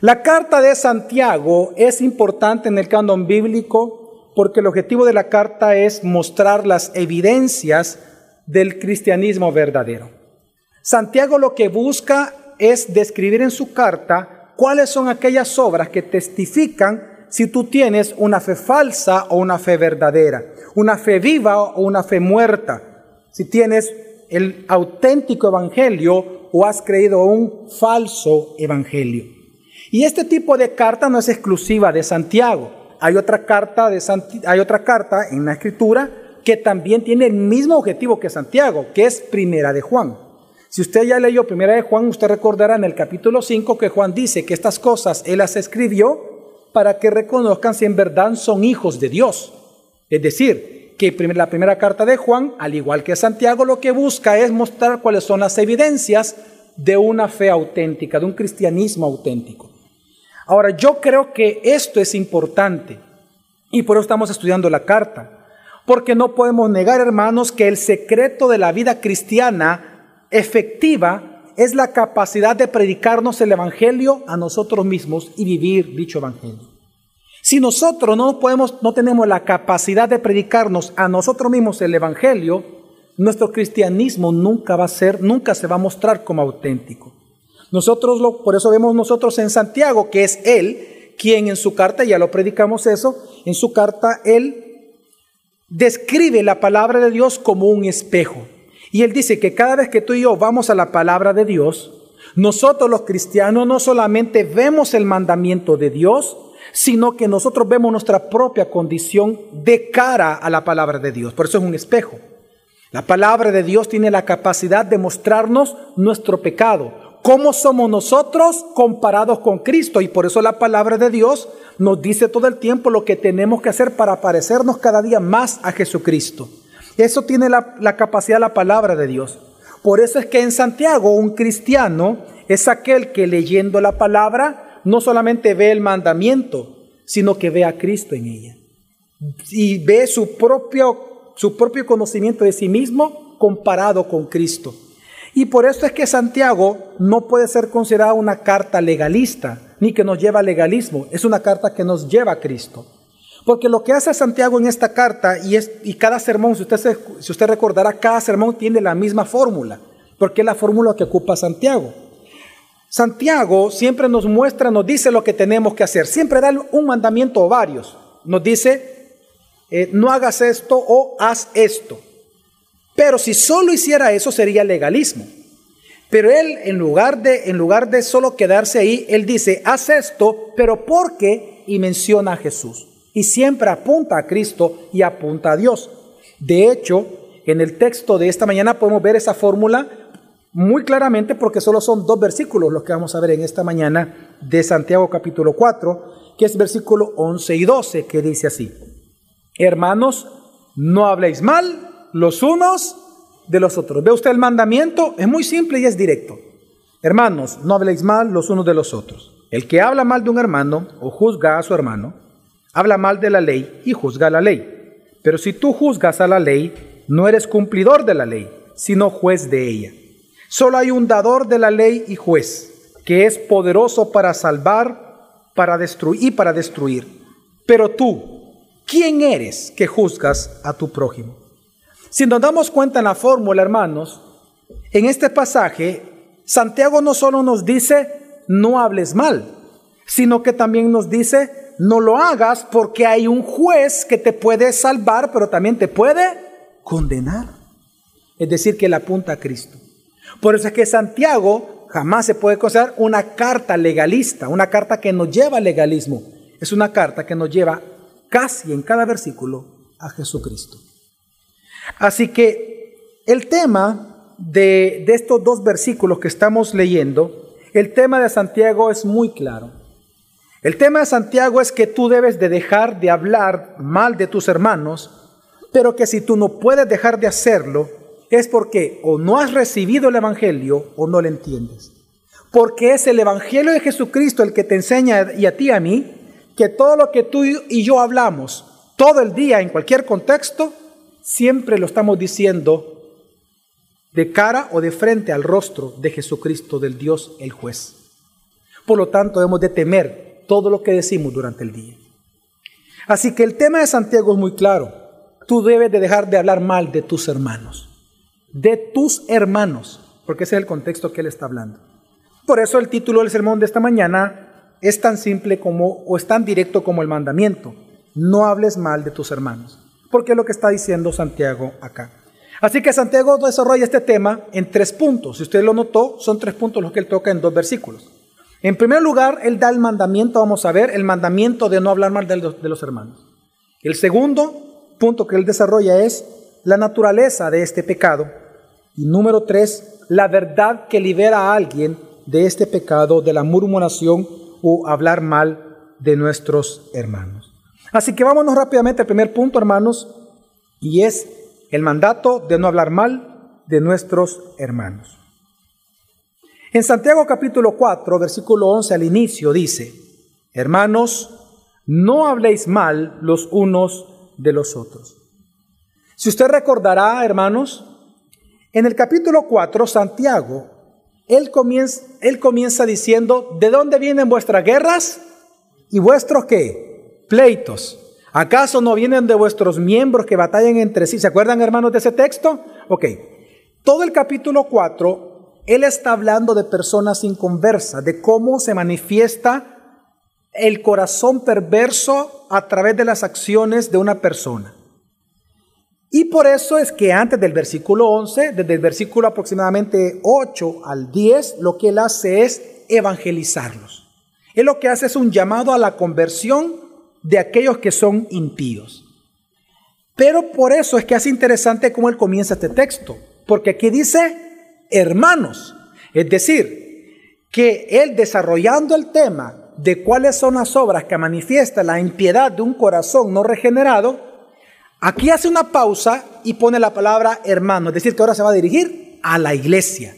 La carta de Santiago es importante en el canon bíblico porque el objetivo de la carta es mostrar las evidencias del cristianismo verdadero. Santiago lo que busca es describir en su carta cuáles son aquellas obras que testifican si tú tienes una fe falsa o una fe verdadera, una fe viva o una fe muerta, si tienes el auténtico evangelio o has creído un falso evangelio. Y este tipo de carta no es exclusiva de Santiago. Hay otra carta, de hay otra carta en la escritura que también tiene el mismo objetivo que Santiago, que es Primera de Juan. Si usted ya leyó Primera de Juan, usted recordará en el capítulo 5 que Juan dice que estas cosas él las escribió para que reconozcan si en verdad son hijos de Dios. Es decir, que la primera carta de Juan, al igual que Santiago, lo que busca es mostrar cuáles son las evidencias de una fe auténtica, de un cristianismo auténtico. Ahora, yo creo que esto es importante y por eso estamos estudiando la carta, porque no podemos negar, hermanos, que el secreto de la vida cristiana efectiva es la capacidad de predicarnos el Evangelio a nosotros mismos y vivir dicho Evangelio. Si nosotros no podemos, no tenemos la capacidad de predicarnos a nosotros mismos el Evangelio, nuestro cristianismo nunca va a ser, nunca se va a mostrar como auténtico. Nosotros lo, por eso vemos nosotros en Santiago que es él quien en su carta, ya lo predicamos eso, en su carta él describe la palabra de Dios como un espejo. Y él dice que cada vez que tú y yo vamos a la palabra de Dios, nosotros los cristianos no solamente vemos el mandamiento de Dios, sino que nosotros vemos nuestra propia condición de cara a la palabra de Dios. Por eso es un espejo. La palabra de Dios tiene la capacidad de mostrarnos nuestro pecado, cómo somos nosotros comparados con Cristo. Y por eso la palabra de Dios nos dice todo el tiempo lo que tenemos que hacer para parecernos cada día más a Jesucristo. Eso tiene la, capacidad la palabra de Dios. Por eso es que en Santiago un cristiano es aquel que leyendo la palabra no solamente ve el mandamiento, sino que ve a Cristo en ella. Y ve su propio, su propio conocimiento de sí mismo comparado con Cristo. Y por eso es que Santiago no puede ser considerada una carta legalista, ni que nos lleva al legalismo. Es una carta que nos lleva a Cristo. Porque lo que hace Santiago en esta carta, y, es, y cada sermón, si usted, si usted recordará, cada sermón tiene la misma fórmula, porque es la fórmula que ocupa Santiago. Santiago siempre nos muestra, nos dice lo que tenemos que hacer, siempre da un mandamiento o varios. Nos dice, eh, no hagas esto o haz esto. Pero si solo hiciera eso sería legalismo. Pero él, en lugar de, en lugar de solo quedarse ahí, él dice, haz esto, pero ¿por qué? Y menciona a Jesús y siempre apunta a Cristo y apunta a Dios. De hecho, en el texto de esta mañana podemos ver esa fórmula muy claramente porque solo son dos versículos los que vamos a ver en esta mañana de Santiago capítulo 4, que es versículo 11 y 12, que dice así, hermanos, no habléis mal los unos de los otros. ¿Ve usted el mandamiento? Es muy simple y es directo. Hermanos, no habléis mal los unos de los otros. El que habla mal de un hermano o juzga a su hermano, habla mal de la ley y juzga la ley. Pero si tú juzgas a la ley, no eres cumplidor de la ley, sino juez de ella. Solo hay un dador de la ley y juez, que es poderoso para salvar, para destruir y para destruir. Pero tú, ¿quién eres que juzgas a tu prójimo? Si nos damos cuenta en la fórmula, hermanos, en este pasaje, Santiago no solo nos dice, no hables mal, sino que también nos dice, no lo hagas porque hay un juez que te puede salvar, pero también te puede condenar. Es decir, que le apunta a Cristo. Por eso es que Santiago jamás se puede considerar una carta legalista, una carta que nos lleva al legalismo. Es una carta que nos lleva casi en cada versículo a Jesucristo. Así que el tema de, de estos dos versículos que estamos leyendo, el tema de Santiago es muy claro. El tema de Santiago es que tú debes de dejar de hablar mal de tus hermanos, pero que si tú no puedes dejar de hacerlo, es porque o no has recibido el Evangelio o no lo entiendes. Porque es el Evangelio de Jesucristo el que te enseña y a ti y a mí que todo lo que tú y yo hablamos todo el día en cualquier contexto, siempre lo estamos diciendo de cara o de frente al rostro de Jesucristo, del Dios el juez. Por lo tanto, debemos de temer todo lo que decimos durante el día. Así que el tema de Santiago es muy claro. Tú debes de dejar de hablar mal de tus hermanos. De tus hermanos. Porque ese es el contexto que él está hablando. Por eso el título del sermón de esta mañana es tan simple como, o es tan directo como el mandamiento. No hables mal de tus hermanos. Porque es lo que está diciendo Santiago acá. Así que Santiago desarrolla este tema en tres puntos. Si usted lo notó, son tres puntos los que él toca en dos versículos. En primer lugar, él da el mandamiento, vamos a ver, el mandamiento de no hablar mal de los, de los hermanos. El segundo punto que él desarrolla es la naturaleza de este pecado. Y número tres, la verdad que libera a alguien de este pecado, de la murmuración o hablar mal de nuestros hermanos. Así que vámonos rápidamente al primer punto, hermanos, y es el mandato de no hablar mal de nuestros hermanos. En Santiago capítulo 4, versículo 11 al inicio dice, hermanos, no habléis mal los unos de los otros. Si usted recordará, hermanos, en el capítulo 4, Santiago, él comienza, él comienza diciendo, ¿de dónde vienen vuestras guerras y vuestros qué? Pleitos. ¿Acaso no vienen de vuestros miembros que batallan entre sí? ¿Se acuerdan, hermanos, de ese texto? Ok. Todo el capítulo 4, él está hablando de personas inconversas, de cómo se manifiesta el corazón perverso a través de las acciones de una persona. Y por eso es que antes del versículo 11, desde el versículo aproximadamente 8 al 10, lo que él hace es evangelizarlos. Él lo que hace es un llamado a la conversión de aquellos que son impíos. Pero por eso es que es interesante cómo él comienza este texto, porque aquí dice hermanos, es decir, que él desarrollando el tema de cuáles son las obras que manifiesta la impiedad de un corazón no regenerado, aquí hace una pausa y pone la palabra hermano, es decir, que ahora se va a dirigir a la iglesia.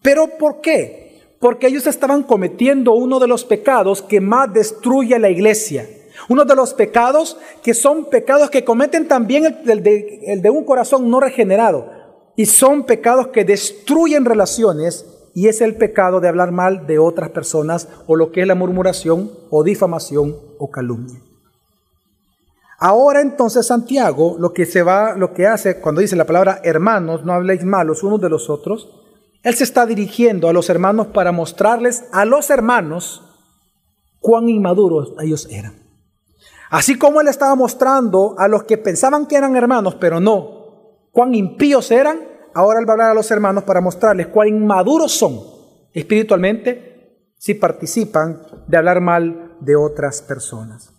¿Pero por qué? Porque ellos estaban cometiendo uno de los pecados que más destruye la iglesia uno de los pecados que son pecados que cometen también el, de, de un corazón no regenerado. Y son pecados que destruyen relaciones y es el pecado de hablar mal de otras personas o lo que es la murmuración o difamación o calumnia. Ahora entonces Santiago lo que se va, lo que hace cuando dice la palabra hermanos, no habléis mal los unos de los otros, él se está dirigiendo a los hermanos para mostrarles a los hermanos cuán inmaduros ellos eran. Así como él estaba mostrando a los que pensaban que eran hermanos, pero no, cuán impíos eran, ahora él va a hablar a los hermanos para mostrarles cuán inmaduros son espiritualmente si participan de hablar mal de otras personas.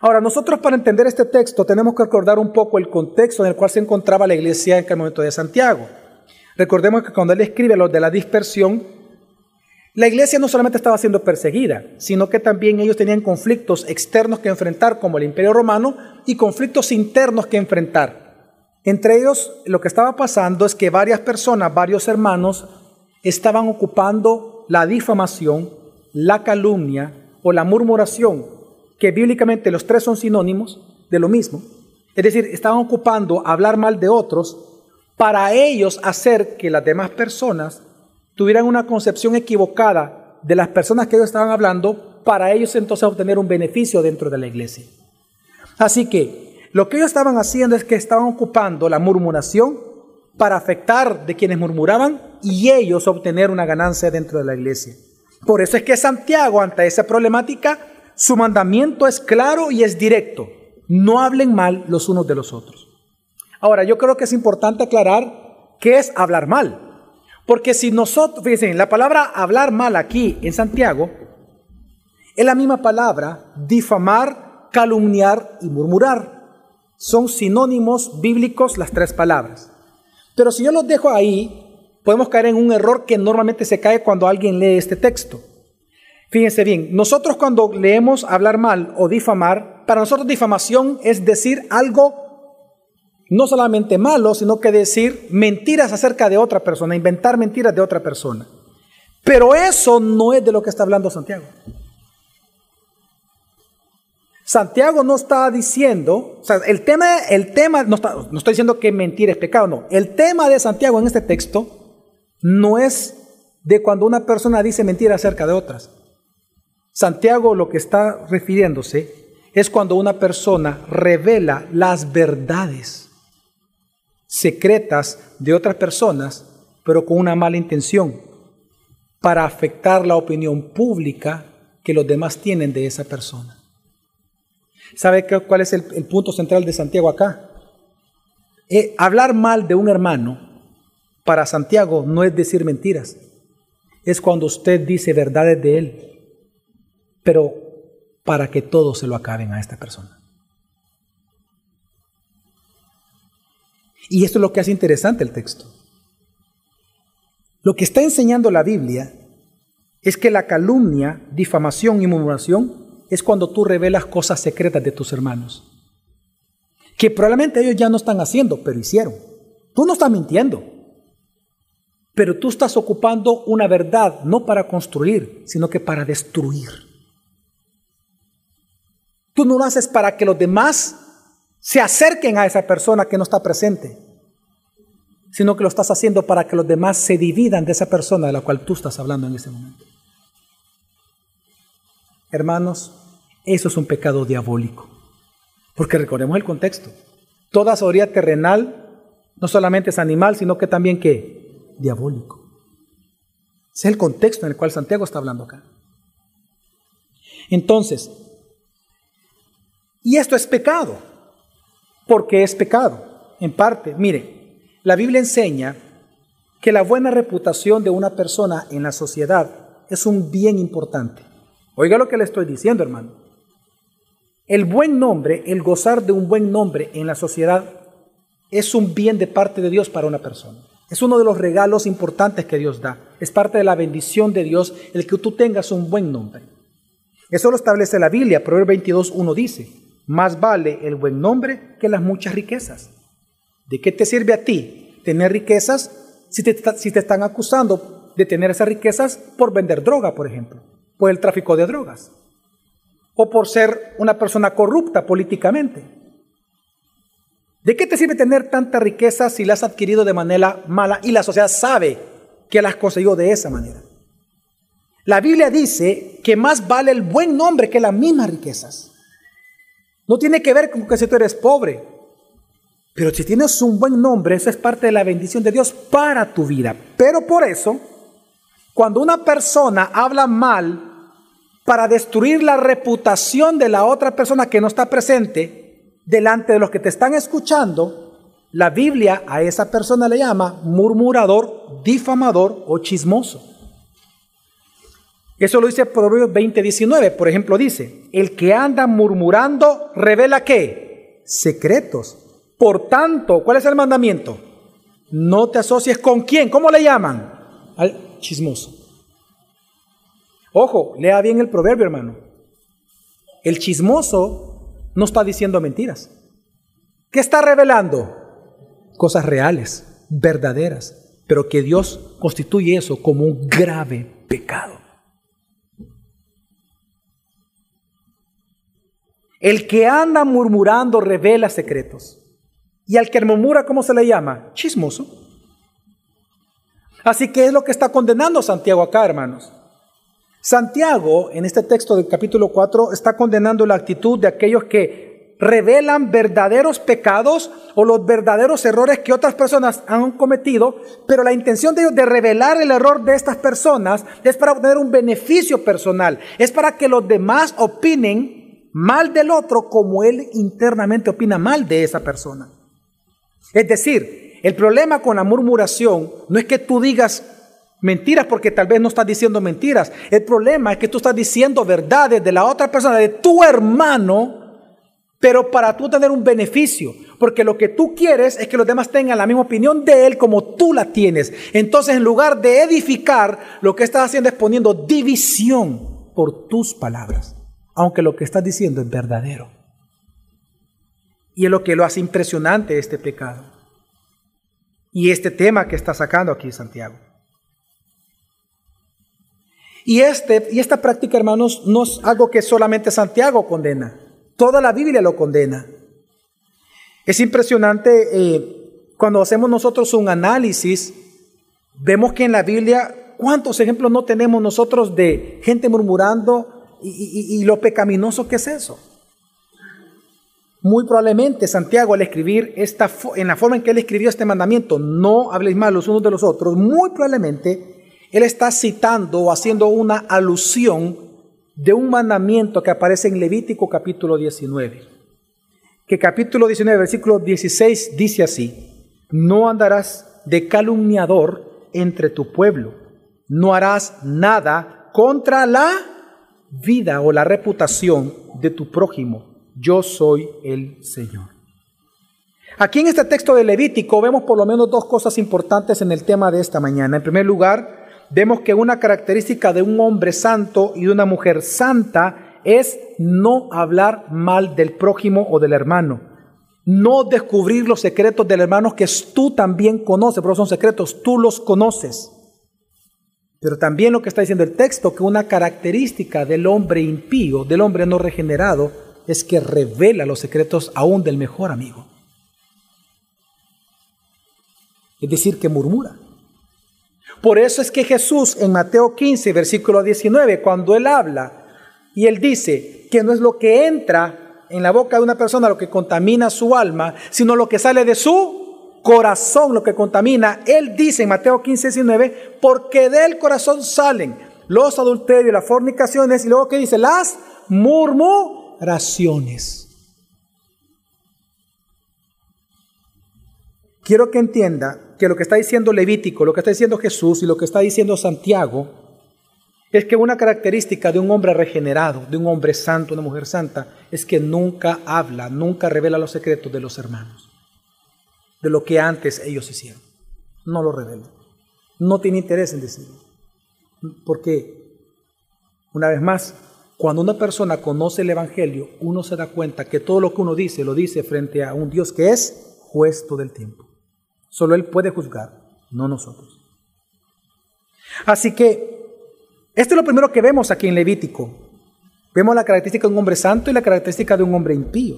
Ahora, nosotros para entender este texto tenemos que recordar un poco el contexto en el cual se encontraba la iglesia en el momento de Santiago. Recordemos que cuando él escribe lo de la dispersión, la iglesia no solamente estaba siendo perseguida, sino que también ellos tenían conflictos externos que enfrentar, como el imperio romano, y conflictos internos que enfrentar. Entre ellos, lo que estaba pasando es que varias personas, varios hermanos, estaban ocupando la difamación, la calumnia o la murmuración, que bíblicamente los tres son sinónimos de lo mismo. Es decir, estaban ocupando hablar mal de otros para ellos hacer que las demás personas tuvieran una concepción equivocada de las personas que ellos estaban hablando, para ellos entonces obtener un beneficio dentro de la iglesia. Así que lo que ellos estaban haciendo es que estaban ocupando la murmuración para afectar de quienes murmuraban y ellos obtener una ganancia dentro de la iglesia. Por eso es que Santiago, ante esa problemática, su mandamiento es claro y es directo. No hablen mal los unos de los otros. Ahora, yo creo que es importante aclarar qué es hablar mal. Porque si nosotros, fíjense, la palabra hablar mal aquí en Santiago es la misma palabra difamar, calumniar y murmurar. Son sinónimos bíblicos las tres palabras. Pero si yo los dejo ahí, podemos caer en un error que normalmente se cae cuando alguien lee este texto. Fíjense bien, nosotros cuando leemos hablar mal o difamar, para nosotros difamación es decir algo no solamente malo, sino que decir mentiras acerca de otra persona, inventar mentiras de otra persona. Pero eso no es de lo que está hablando Santiago. Santiago no está diciendo, o sea, el tema, el tema no, está, no estoy diciendo que mentir es pecado, no. El tema de Santiago en este texto no es de cuando una persona dice mentira acerca de otras. Santiago lo que está refiriéndose es cuando una persona revela las verdades secretas de otras personas, pero con una mala intención, para afectar la opinión pública que los demás tienen de esa persona. ¿Sabe cuál es el, punto central de Santiago acá? Eh, hablar mal de un hermano para Santiago no es decir mentiras, es cuando usted dice verdades de él, pero para que todos se lo acaben a esta persona. Y esto es lo que hace interesante el texto. Lo que está enseñando la Biblia es que la calumnia, difamación y murmuración es cuando tú revelas cosas secretas de tus hermanos. Que probablemente ellos ya no están haciendo, pero hicieron. Tú no estás mintiendo. Pero tú estás ocupando una verdad no para construir, sino que para destruir. Tú no lo haces para que los demás se acerquen a esa persona que no está presente, sino que lo estás haciendo para que los demás se dividan de esa persona de la cual tú estás hablando en ese momento. Hermanos, eso es un pecado diabólico, porque recordemos el contexto. Toda sabiduría terrenal no solamente es animal, sino que también que diabólico. Ese es el contexto en el cual Santiago está hablando acá. Entonces, y esto es pecado, porque es pecado, en parte. Mire, la Biblia enseña que la buena reputación de una persona en la sociedad es un bien importante. Oiga lo que le estoy diciendo, hermano. El buen nombre, el gozar de un buen nombre en la sociedad es un bien de parte de Dios para una persona. Es uno de los regalos importantes que Dios da. Es parte de la bendición de Dios el que tú tengas un buen nombre. Eso lo establece la Biblia. Proverbios 22.1 dice, más vale el buen nombre que las muchas riquezas. ¿De qué te sirve a ti tener riquezas si te, están acusando de tener esas riquezas por vender droga, por ejemplo, por el tráfico de drogas, o por ser una persona corrupta políticamente? ¿De qué te sirve tener tanta riqueza si las has adquirido de manera mala y la sociedad sabe que las conseguido de esa manera? La Biblia dice que más vale el buen nombre que las mismas riquezas. No tiene que ver con que si tú eres pobre, pero si tienes un buen nombre, eso es parte de la bendición de Dios para tu vida. Pero por eso, cuando una persona habla mal para destruir la reputación de la otra persona que no está presente delante de los que te están escuchando, la Biblia a esa persona le llama murmurador, difamador o chismoso. Eso lo dice Proverbios 20:19. Por ejemplo, dice, el que anda murmurando revela qué? Secretos. Por tanto, ¿cuál es el mandamiento? No te asocies con quién. ¿Cómo le llaman? Al chismoso. Ojo, lea bien el proverbio, hermano. El chismoso no está diciendo mentiras. ¿Qué está revelando? Cosas reales, verdaderas, pero que Dios constituye eso como un grave pecado. El que anda murmurando revela secretos. Y al que murmura, ¿cómo se le llama? Chismoso. Así que es lo que está condenando Santiago acá, hermanos. Santiago, en este texto del capítulo 4, está condenando la actitud de aquellos que revelan verdaderos pecados o los verdaderos errores que otras personas han cometido, pero la intención de ellos de revelar el error de estas personas es para obtener un beneficio personal, es para que los demás opinen mal del otro como él internamente opina mal de esa persona. Es decir, el problema con la murmuración no es que tú digas mentiras porque tal vez no estás diciendo mentiras. El problema es que tú estás diciendo verdades de la otra persona, de tu hermano, pero para tú tener un beneficio. Porque lo que tú quieres es que los demás tengan la misma opinión de él como tú la tienes. Entonces, en lugar de edificar, lo que estás haciendo es poniendo división por tus palabras. Aunque lo que estás diciendo es verdadero. Y es lo que lo hace impresionante este pecado. Y este tema que está sacando aquí Santiago. Y, este, y esta práctica, hermanos, no es algo que solamente Santiago condena. Toda la Biblia lo condena. Es impresionante eh, cuando hacemos nosotros un análisis, vemos que en la Biblia ¿Cuántos ejemplos no tenemos nosotros de gente murmurando y, lo pecaminoso que es eso? Muy probablemente Santiago al escribir esta, en la forma en que él escribió este mandamiento, no habléis mal los unos de los otros, muy probablemente él está citando o haciendo una alusión de un mandamiento que aparece en Levítico capítulo 19. Que capítulo 19, versículo 16 dice así, no andarás de calumniador entre tu pueblo, no harás nada contra la vida o la reputación de tu prójimo yo soy el Señor. Aquí en este texto de Levítico vemos por lo menos dos cosas importantes en el tema de esta mañana. En primer lugar, vemos que una característica de un hombre santo y de una mujer santa es no hablar mal del prójimo o del hermano. No descubrir los secretos del hermano que tú también conoces, pero son secretos, tú los conoces. Pero también lo que está diciendo el texto, que una característica del hombre impío, del hombre no regenerado, es que revela los secretos aún del mejor amigo. Es decir, que murmura. Por eso es que Jesús en Mateo 15, versículo 19, cuando él habla y él dice que no es lo que entra en la boca de una persona lo que contamina su alma, sino lo que sale de su corazón lo que contamina. Él dice en Mateo 15, 19, porque del corazón salen los adulterios, las fornicaciones, y luego que dice, las murmuraciones. Quiero que entienda que lo que está diciendo Levítico, lo que está diciendo Jesús y lo que está diciendo Santiago es que una característica de un hombre regenerado, de un hombre santo, una mujer santa, es que nunca habla, nunca revela los secretos de los hermanos, de lo que antes ellos hicieron. No lo revela. No tiene interés en decirlo. Porque, una vez más, cuando una persona conoce el Evangelio, uno se da cuenta que todo lo que uno dice lo dice frente a un Dios que es juez todo el tiempo. Solo Él puede juzgar, no nosotros. Así que, esto es lo primero que vemos aquí en Levítico. Vemos la característica de un hombre santo y la característica de un hombre impío.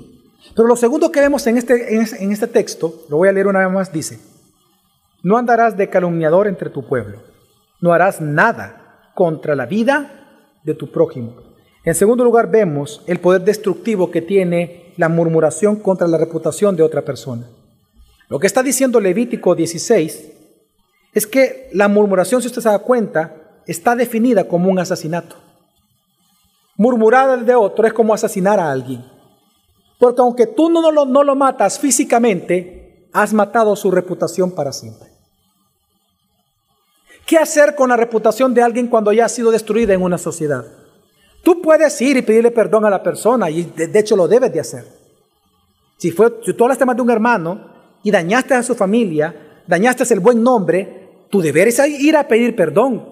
Pero lo segundo que vemos en este, en este texto, lo voy a leer una vez más, dice, no andarás de calumniador entre tu pueblo, no harás nada contra la vida de tu prójimo en segundo lugar, vemos el poder destructivo que tiene la murmuración contra la reputación de otra persona. Lo que está diciendo Levítico 16 es que la murmuración, si usted se da cuenta, está definida como un asesinato. Murmurar de otro es como asesinar a alguien. Porque aunque tú no lo, matas físicamente, has matado su reputación para siempre. ¿Qué hacer con la reputación de alguien cuando ya ha sido destruida en una sociedad? Tú puedes ir y pedirle perdón a la persona y de, hecho lo debes de hacer. Si, fue, si tú hablaste más de un hermano y dañaste a su familia, dañaste el buen nombre, tú deberes ir a pedir perdón.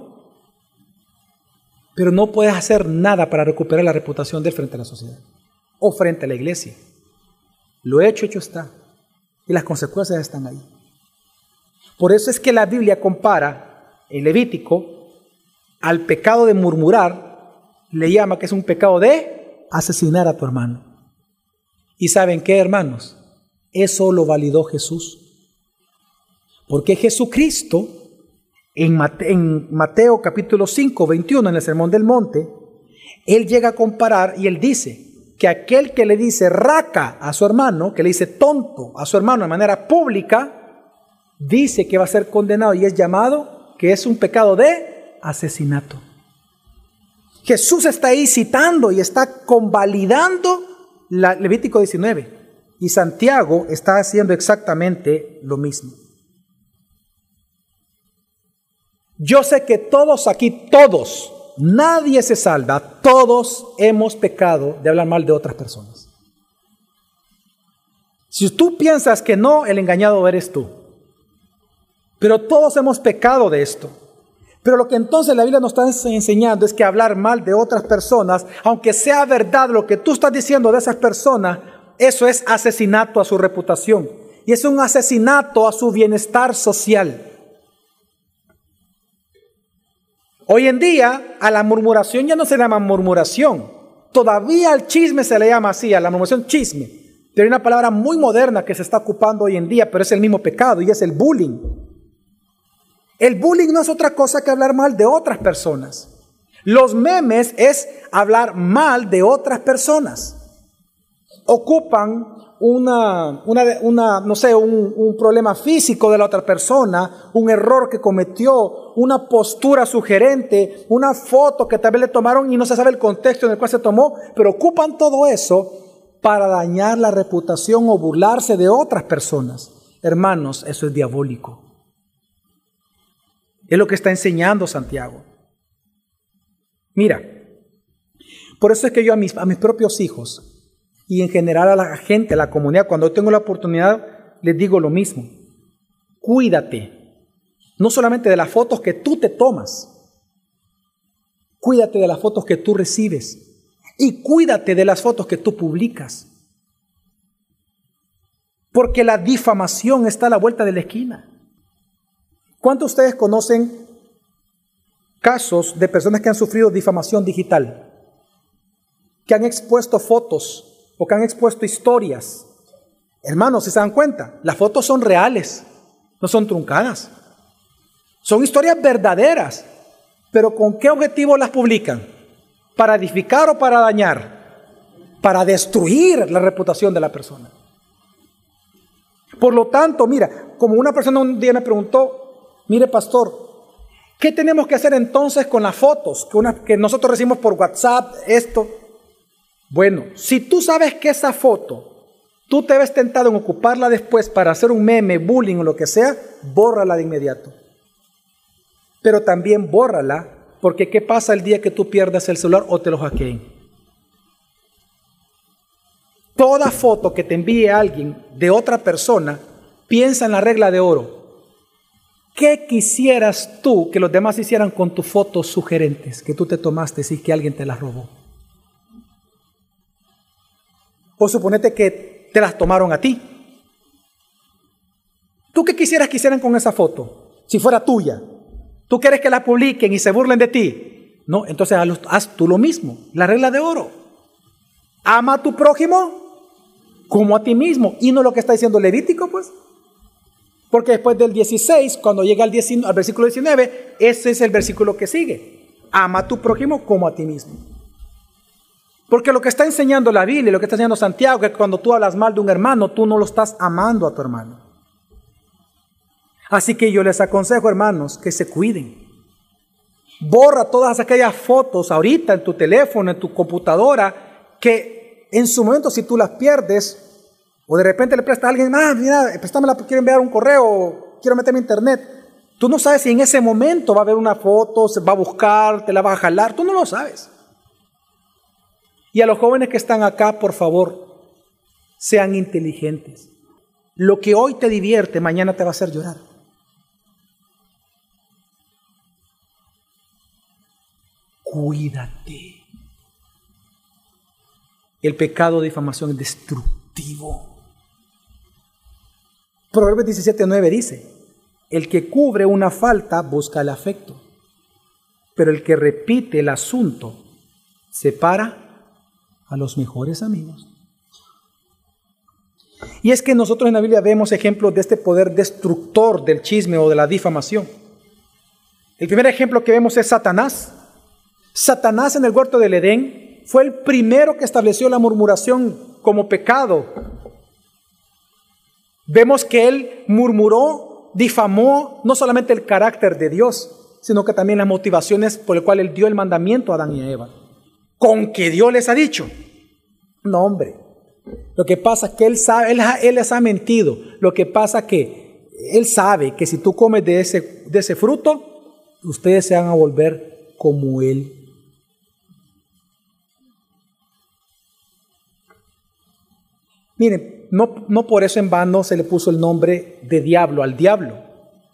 Pero no puedes hacer nada para recuperar la reputación de él frente a la sociedad o frente a la iglesia. Lo hecho, hecho está. Y las consecuencias están ahí. Por eso es que la Biblia compara el Levítico al pecado de murmurar le llama que es un pecado de asesinar a tu hermano. ¿Y saben qué, hermanos? Eso lo validó Jesús. Porque Jesucristo, en Mateo, capítulo 5, 21, en el Sermón del Monte, él llega a comparar y él dice que aquel que le dice raca a su hermano, que le dice tonto a su hermano de manera pública, dice que va a ser condenado y es llamado que es un pecado de asesinato. Jesús está ahí citando y está convalidando la Levítico 19. Y Santiago está haciendo exactamente lo mismo. Yo sé que todos aquí, todos, nadie se salva, todos hemos pecado de hablar mal de otras personas. Si tú piensas que no, el engañado eres tú. Pero todos hemos pecado de esto. Pero lo que entonces la Biblia nos está enseñando es que hablar mal de otras personas, aunque sea verdad lo que tú estás diciendo de esas personas, eso es asesinato a su reputación. Y es un asesinato a su bienestar social. Hoy en día a la murmuración ya no se llama murmuración. Todavía al chisme se le llama así, a la murmuración chisme. Pero hay una palabra muy moderna que se está ocupando hoy en día, pero es el mismo pecado y es el bullying. El bullying no es otra cosa que hablar mal de otras personas. Los memes es hablar mal de otras personas. Ocupan una, una, no sé, un, un, problema físico de la otra persona, un error que cometió, una postura sugerente, una foto que tal vez le tomaron y no se sabe el contexto en el cual se tomó, pero ocupan todo eso para dañar la reputación o burlarse de otras personas. Hermanos, eso es diabólico. Es lo que está enseñando Santiago. Mira, por eso es que yo a mis, a mis propios hijos y en general a la gente, a la comunidad, cuando tengo la oportunidad, les digo lo mismo. Cuídate, no solamente de las fotos que tú te tomas, cuídate de las fotos que tú recibes y cuídate de las fotos que tú publicas. Porque la difamación está a la vuelta de la esquina. ¿Cuántos de ustedes conocen casos de personas que han sufrido difamación digital? Que han expuesto fotos o que han expuesto historias. Hermanos, si se dan cuenta, las fotos son reales, no son truncadas. Son historias verdaderas. Pero ¿con qué objetivo las publican? ¿Para edificar o para dañar? Para destruir la reputación de la persona. Por lo tanto, mira, como una persona un día me preguntó, Mire, pastor, ¿qué tenemos que hacer entonces con las fotos que, nosotros recibimos por WhatsApp, esto? Bueno, si tú sabes que esa foto, tú te ves tentado en ocuparla después para hacer un meme, bullying o lo que sea, bórrala de inmediato. Pero también bórrala, porque ¿qué pasa el día que tú pierdas el celular o te lo hackeen? Toda foto que te envíe alguien de otra persona, piensa en la regla de oro. ¿Qué quisieras tú que los demás hicieran con tus fotos sugerentes que tú te tomaste si que alguien te las robó? O suponete que te las tomaron a ti. ¿Tú qué quisieras que hicieran con esa foto? Si fuera tuya. ¿Tú quieres que la publiquen y se burlen de ti? No, entonces haz tú lo mismo. La regla de oro. Ama a tu prójimo como a ti mismo. Y no lo que está diciendo Levítico, pues. Porque después del 16, cuando llega al, al versículo 19, ese es el versículo que sigue. Ama a tu prójimo como a ti mismo. Porque lo que está enseñando la Biblia, lo que está enseñando Santiago, que cuando tú hablas mal de un hermano, tú no lo estás amando a tu hermano. Así que yo les aconsejo, hermanos, que se cuiden. Borra todas aquellas fotos ahorita en tu teléfono, en tu computadora, que en su momento si tú las pierdes, o de repente le prestas a alguien, ah, mira, préstamela, quiero enviar un correo, quiero meterme en internet. Tú no sabes si en ese momento va a haber una foto, se va a buscar, te la va a jalar, tú no lo sabes. Y a los jóvenes que están acá, por favor, sean inteligentes. Lo que hoy te divierte, mañana te va a hacer llorar. Cuídate. El pecado de difamación es destructivo. Proverbios 17:9 dice, el que cubre una falta busca el afecto, pero el que repite el asunto separa a los mejores amigos. Y es que nosotros en la Biblia vemos ejemplos de este poder destructor del chisme o de la difamación. El primer ejemplo que vemos es Satanás. Satanás en el huerto del Edén fue el primero que estableció la murmuración como pecado Vemos que él murmuró, difamó no solamente el carácter de Dios, sino que también las motivaciones por las cuales él dio el mandamiento a Adán y a Eva. Con que Dios les ha dicho. No, hombre. Lo que pasa es que él sabe, él, les ha mentido. Lo que pasa es que él sabe que si tú comes de ese, de ese fruto, ustedes se van a volver como él. Miren, no, por eso en vano se le puso el nombre de diablo al diablo.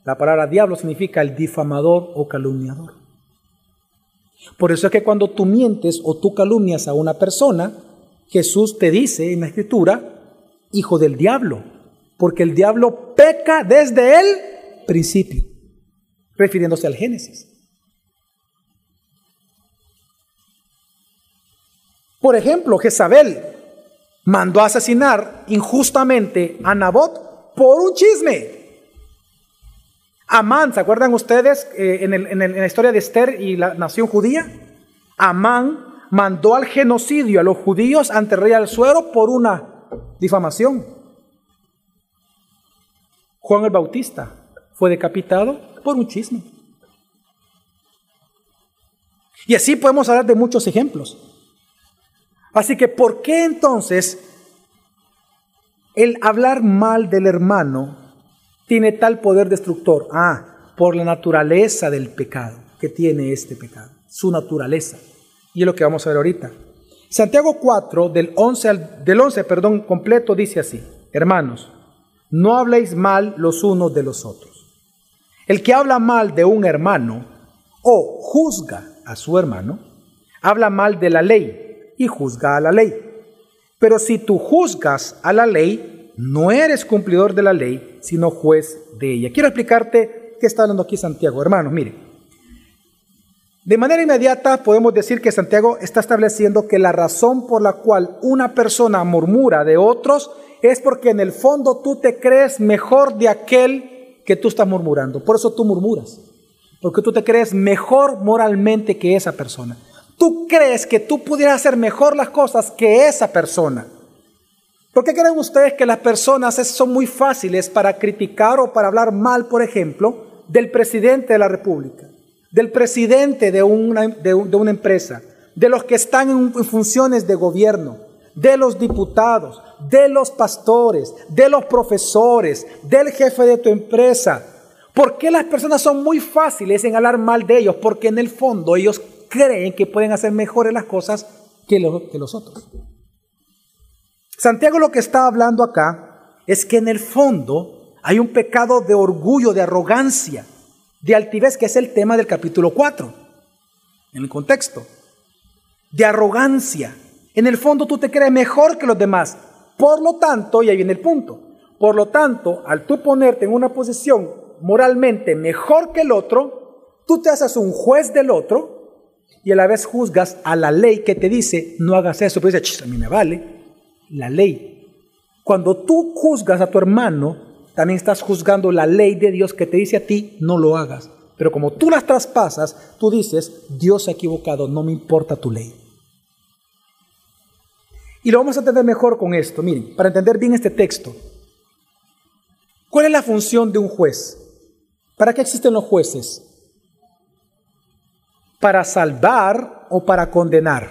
La palabra diablo significa el difamador o calumniador. Por eso es que cuando tú mientes o tú calumnias a una persona, Jesús te dice en la escritura, hijo del diablo, porque el diablo peca desde el principio, refiriéndose al Génesis. Por ejemplo, Jezabel mandó a asesinar injustamente a Nabot por un chisme. Amán, ¿se acuerdan ustedes eh, en, en la historia de Esther y la nación judía? Amán mandó al genocidio a los judíos ante el rey Alzuero por una difamación. Juan el Bautista fue decapitado por un chisme. Y así podemos hablar de muchos ejemplos. Así que, ¿por qué entonces el hablar mal del hermano tiene tal poder destructor? Ah, por la naturaleza del pecado que tiene este pecado, su naturaleza. Y es lo que vamos a ver ahorita. Santiago 4, del 11, al, del 11 perdón, completo, dice así, hermanos, no habléis mal los unos de los otros. El que habla mal de un hermano o juzga a su hermano, habla mal de la ley y juzga a la ley. Pero si tú juzgas a la ley, no eres cumplidor de la ley, sino juez de ella. Quiero explicarte qué está hablando aquí Santiago. Hermanos, mire, de manera inmediata podemos decir que Santiago está estableciendo que la razón por la cual una persona murmura de otros es porque en el fondo tú te crees mejor de aquel que tú estás murmurando. Por eso tú murmuras, porque tú te crees mejor moralmente que esa persona. Tú crees que tú pudieras hacer mejor las cosas que esa persona. ¿Por qué creen ustedes que las personas son muy fáciles para criticar o para hablar mal, por ejemplo, del presidente de la República? del presidente de una, de, una empresa, de los que están en funciones de gobierno, de los diputados, de los pastores, de los profesores, del jefe de tu empresa. ¿Por qué las personas son muy fáciles en hablar mal de ellos? Porque en el fondo ellos creen que pueden hacer mejores las cosas que los, que los otros. Santiago lo que está hablando acá es que en el fondo hay un pecado de orgullo, de arrogancia, de altivez, que es el tema del capítulo 4, en el contexto, de arrogancia. En el fondo tú te crees mejor que los demás. Por lo tanto, y ahí viene el punto, por lo tanto, al tú ponerte en una posición moralmente mejor que el otro, tú te haces un juez del otro y a la vez juzgas a la ley que te dice, no hagas eso, pero dice, a mí me vale, la ley. Cuando tú juzgas a tu hermano, también estás juzgando la ley de Dios que te dice a ti, no lo hagas. Pero como tú las traspasas, tú dices, Dios se ha equivocado, no me importa tu ley. Y lo vamos a entender mejor con esto. Miren, para entender bien este texto, ¿cuál es la función de un juez? ¿Para qué existen los jueces? ¿Para salvar o para condenar?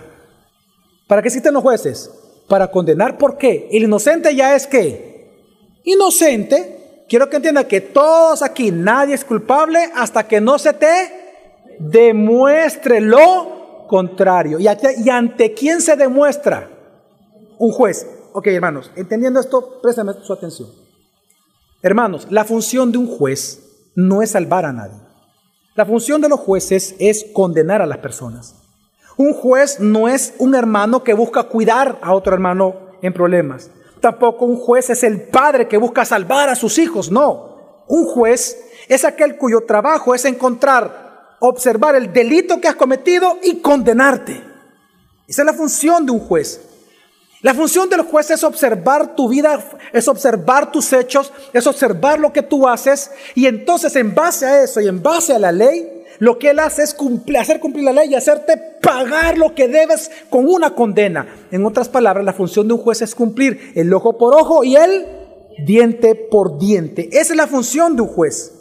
¿Para qué existen los jueces? Para condenar, ¿por qué? El inocente ya es que inocente, quiero que entienda que todos aquí, nadie es culpable hasta que no se te demuestre lo contrario. ¿Y, ante, quién se demuestra? Un juez. Ok, hermanos, entendiendo esto, préstame su atención. Hermanos, la función de un juez no es salvar a nadie. La función de los jueces es condenar a las personas. Un juez no es un hermano que busca cuidar a otro hermano en problemas. Tampoco un juez es el padre que busca salvar a sus hijos, no. Un juez es aquel cuyo trabajo es encontrar, observar el delito que has cometido y condenarte. Esa es la función de un juez. La función del juez es observar tu vida, es observar tus hechos, es observar lo que tú haces y entonces en base a eso y en base a la ley, lo que Él hace es cumplir, hacer cumplir la ley y hacerte pagar lo que debes con una condena. En otras palabras, la función de un juez es cumplir el ojo por ojo y el diente por diente. Esa es la función de un juez.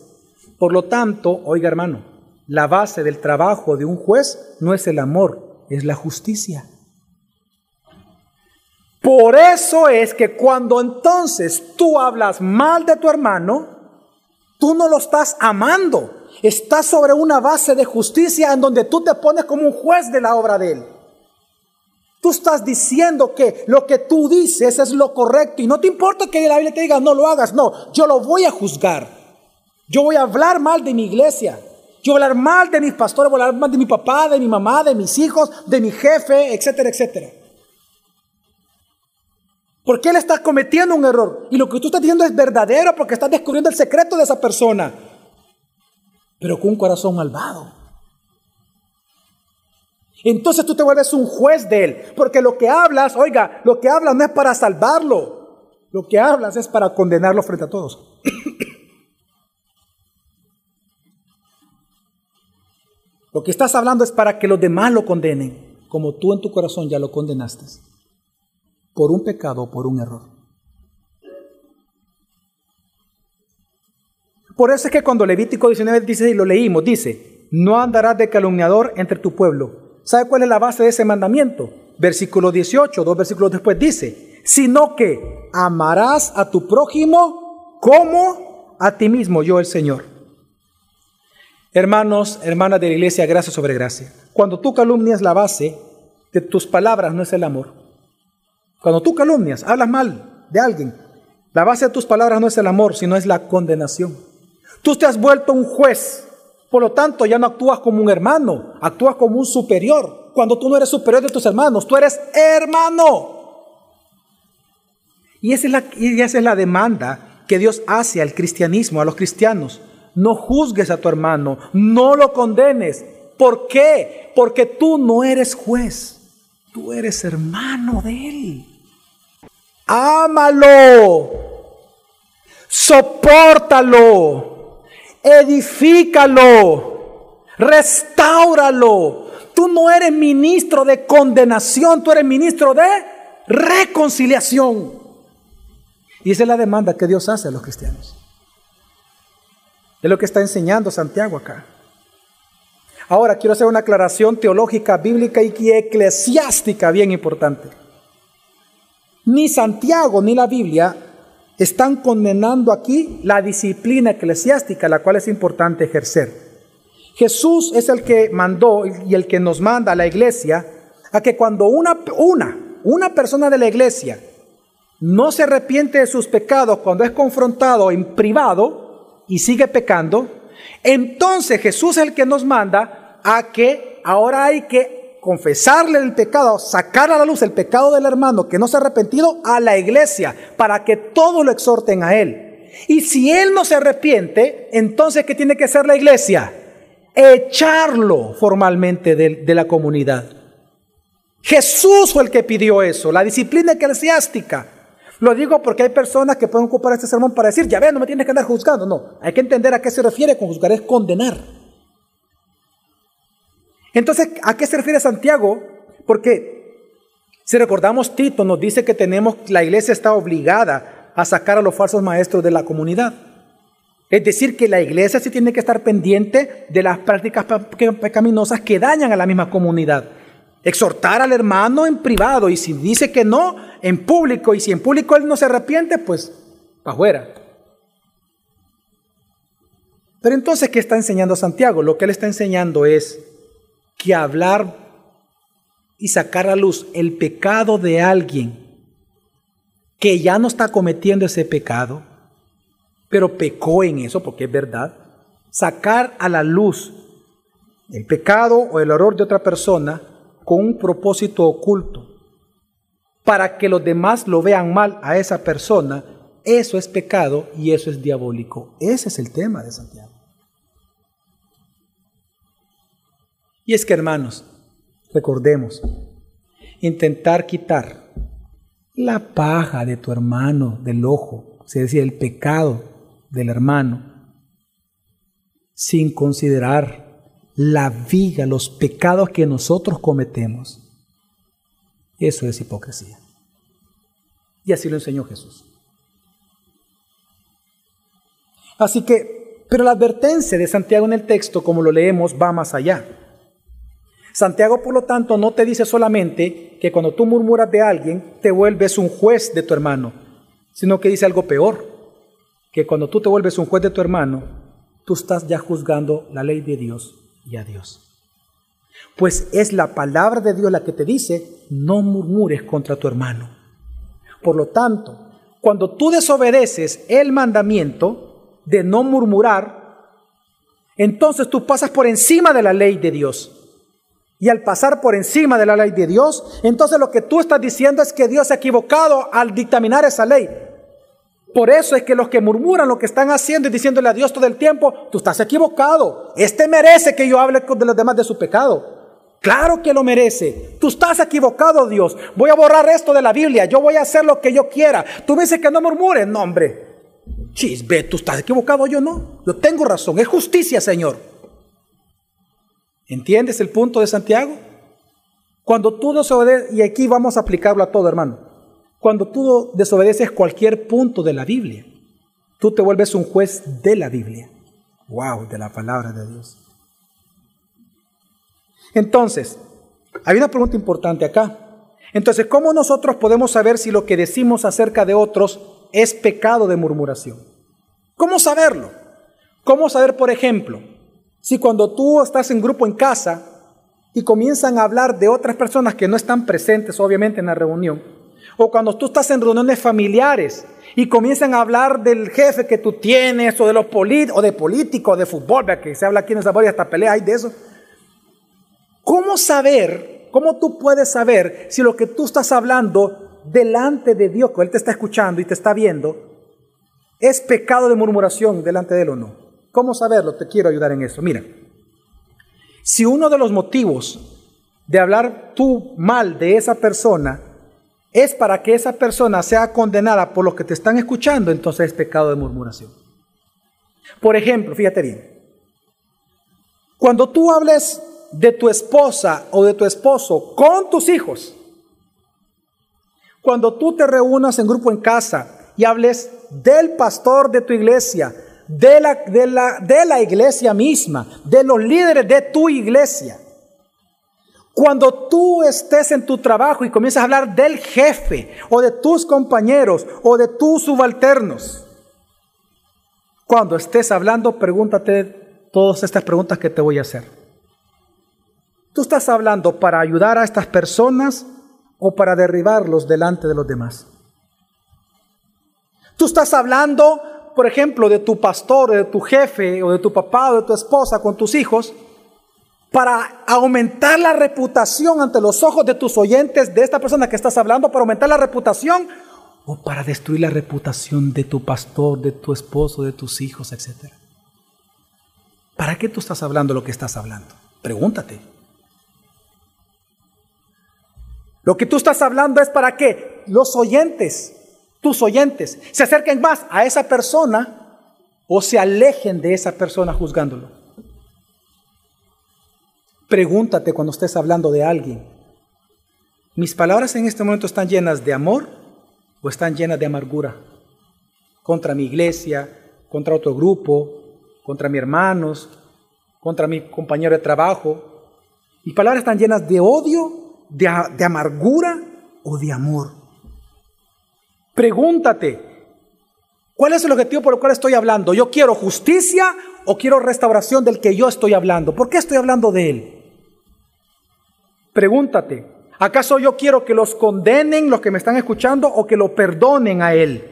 Por lo tanto, oiga hermano, la base del trabajo de un juez no es el amor, es la justicia. Por eso es que cuando entonces tú hablas mal de tu hermano, tú no lo estás amando, Estás sobre una base de justicia en donde tú te pones como un juez de la obra de Él. Tú estás diciendo que lo que tú dices es lo correcto y no te importa que la Biblia te diga no lo hagas, no, yo lo voy a juzgar. Yo voy a hablar mal de mi iglesia. Yo voy a hablar mal de mis pastores, voy a hablar mal de mi papá, de mi mamá, de mis hijos, de mi jefe, etcétera, etcétera. Porque él está cometiendo un error. Y lo que tú estás diciendo es verdadero porque estás descubriendo el secreto de esa persona pero con un corazón malvado. Entonces tú te vuelves un juez de él, porque lo que hablas, oiga, lo que hablas no es para salvarlo, lo que hablas es para condenarlo frente a todos. Lo que estás hablando es para que los demás lo condenen, como tú en tu corazón ya lo condenaste, por un pecado o por un error. Por eso es que cuando Levítico 19 dice, y lo leímos, dice, no andarás de calumniador entre tu pueblo. ¿Sabe cuál es la base de ese mandamiento? Versículo 18, dos versículos después dice, sino que amarás a tu prójimo como a ti mismo, yo el Señor. Hermanos, hermanas de la iglesia, gracia sobre gracia. Cuando tú calumnias, la base de tus palabras no es el amor. Cuando tú calumnias, hablas mal de alguien, la base de tus palabras no es el amor, sino es la condenación. Tú te has vuelto un juez, por lo tanto ya no actúas como un hermano, actúas como un superior. Cuando tú no eres superior de tus hermanos, tú eres hermano. Y esa es la, demanda que Dios hace al cristianismo, a los cristianos. No juzgues a tu hermano, no lo condenes. ¿Por qué? Porque tú no eres juez, tú eres hermano de él. Ámalo, soportalo, edifícalo, restáuralo. Tú no eres ministro de condenación, tú eres ministro de reconciliación. Y esa es la demanda que Dios hace a los cristianos. Es lo que está enseñando Santiago acá. Ahora quiero hacer una aclaración teológica, bíblica y eclesiástica bien importante. Ni Santiago ni la Biblia están condenando aquí la disciplina eclesiástica, la cual es importante ejercer. Jesús es el que mandó y el que nos manda a la iglesia a que cuando una, una, una persona de la iglesia no se arrepiente de sus pecados cuando es confrontado en privado y sigue pecando, entonces Jesús es el que nos manda a que ahora hay que confesarle el pecado, sacar a la luz el pecado del hermano que no se ha arrepentido a la iglesia para que todos lo exhorten a él. Y si él no se arrepiente, entonces ¿qué tiene que hacer la iglesia? Echarlo formalmente de, de la comunidad. Jesús fue el que pidió eso, la disciplina eclesiástica. Lo digo porque hay personas que pueden ocupar este sermón para decir, ya ve, no me tienes que andar juzgando. No, hay que entender a qué se refiere con juzgar, es condenar. Entonces, ¿a qué se refiere Santiago? Porque si recordamos, Tito nos dice que tenemos, la iglesia está obligada a sacar a los falsos maestros de la comunidad. Es decir, que la iglesia sí tiene que estar pendiente de las prácticas pecaminosas que dañan a la misma comunidad. Exhortar al hermano en privado y si dice que no, en público. Y si en público él no se arrepiente, pues para afuera. Pero entonces, ¿qué está enseñando Santiago? Lo que él está enseñando es que hablar y sacar a luz el pecado de alguien que ya no está cometiendo ese pecado, pero pecó en eso, porque es verdad, sacar a la luz el pecado o el error de otra persona con un propósito oculto para que los demás lo vean mal a esa persona, eso es pecado y eso es diabólico. Ese es el tema de Santiago. Y es que, hermanos, recordemos, intentar quitar la paja de tu hermano del ojo, es decir, el pecado del hermano, sin considerar la viga, los pecados que nosotros cometemos, eso es hipocresía. Y así lo enseñó Jesús. Así que, pero la advertencia de Santiago en el texto, como lo leemos, va más allá. Santiago, por lo tanto, no te dice solamente que cuando tú murmuras de alguien, te vuelves un juez de tu hermano, sino que dice algo peor, que cuando tú te vuelves un juez de tu hermano, tú estás ya juzgando la ley de Dios y a Dios. Pues es la palabra de Dios la que te dice, no murmures contra tu hermano. Por lo tanto, cuando tú desobedeces el mandamiento de no murmurar, entonces tú pasas por encima de la ley de Dios. Y al pasar por encima de la ley de Dios, entonces lo que tú estás diciendo es que Dios se ha equivocado al dictaminar esa ley. Por eso es que los que murmuran lo que están haciendo y diciéndole a Dios todo el tiempo, tú estás equivocado. Este merece que yo hable de los demás de su pecado. Claro que lo merece. Tú estás equivocado, Dios. Voy a borrar esto de la Biblia. Yo voy a hacer lo que yo quiera. Tú me dices que no murmures. No, hombre. Chisbe, tú estás equivocado, yo no. Yo tengo razón. Es justicia, Señor. ¿Entiendes el punto de Santiago? Cuando tú desobedeces, y aquí vamos a aplicarlo a todo, hermano, cuando tú desobedeces cualquier punto de la Biblia, tú te vuelves un juez de la Biblia. Wow, de la palabra de Dios. Entonces, hay una pregunta importante acá. Entonces, ¿cómo nosotros podemos saber si lo que decimos acerca de otros es pecado de murmuración? ¿Cómo saberlo? ¿Cómo saber, por ejemplo, si cuando tú estás en grupo en casa y comienzan a hablar de otras personas que no están presentes, obviamente, en la reunión, o cuando tú estás en reuniones familiares y comienzan a hablar del jefe que tú tienes, o de los políticos, o de políticos, de fútbol, que se habla aquí en esa y hasta pelea hay de eso. ¿Cómo saber, cómo tú puedes saber si lo que tú estás hablando delante de Dios, que Él te está escuchando y te está viendo, es pecado de murmuración delante de Él o no? ¿Cómo saberlo? Te quiero ayudar en eso. Mira, si uno de los motivos de hablar tú mal de esa persona es para que esa persona sea condenada por los que te están escuchando, entonces es pecado de murmuración. Por ejemplo, fíjate bien, cuando tú hables de tu esposa o de tu esposo con tus hijos. Cuando tú te reúnas en grupo en casa y hables del pastor de tu iglesia, de la, de la, de la iglesia misma, de los líderes de tu iglesia. Cuando tú estés en tu trabajo y comienzas a hablar del jefe o de tus compañeros o de tus subalternos, cuando estés hablando, pregúntate todas estas preguntas que te voy a hacer. ¿Tú estás hablando para ayudar a estas personas o para derribarlos delante de los demás? Tú estás hablando, por ejemplo, de tu pastor, de tu jefe, o de tu papá, o de tu esposa con tus hijos, para aumentar la reputación ante los ojos de tus oyentes de esta persona que estás hablando, para aumentar la reputación, o para destruir la reputación de tu pastor, de tu esposo, de tus hijos, etc. ¿Para qué tú estás hablando lo que estás hablando? Pregúntate. Lo que tú estás hablando es para que los oyentes, tus oyentes, se acerquen más a esa persona o se alejen de esa persona juzgándolo. Pregúntate cuando estés hablando de alguien, ¿mis palabras en este momento están llenas de amor o están llenas de amargura? Contra mi iglesia, contra otro grupo, contra mis hermanos, contra mi compañero de trabajo. ¿Mis palabras están llenas de odio de, amargura o de amor. Pregúntate, ¿cuál es el objetivo por el cual estoy hablando? ¿Yo quiero justicia o quiero restauración del que yo estoy hablando? ¿Por qué estoy hablando de él? Pregúntate, ¿acaso yo quiero que los condenen los que me están escuchando o que lo perdonen a él?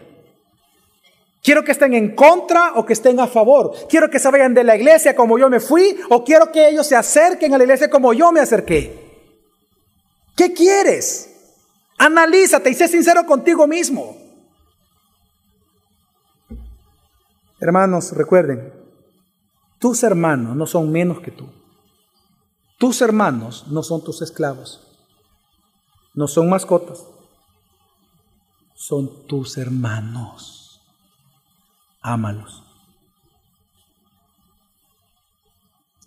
Quiero que estén en contra o que estén a favor. Quiero que se vayan de la iglesia como yo me fui o quiero que ellos se acerquen a la iglesia como yo me acerqué. ¿Qué quieres? Analízate y sé sincero contigo mismo. Hermanos, recuerden, tus hermanos no son menos que tú. Tus hermanos no son tus esclavos. No son mascotas. Son tus hermanos. Ámalos.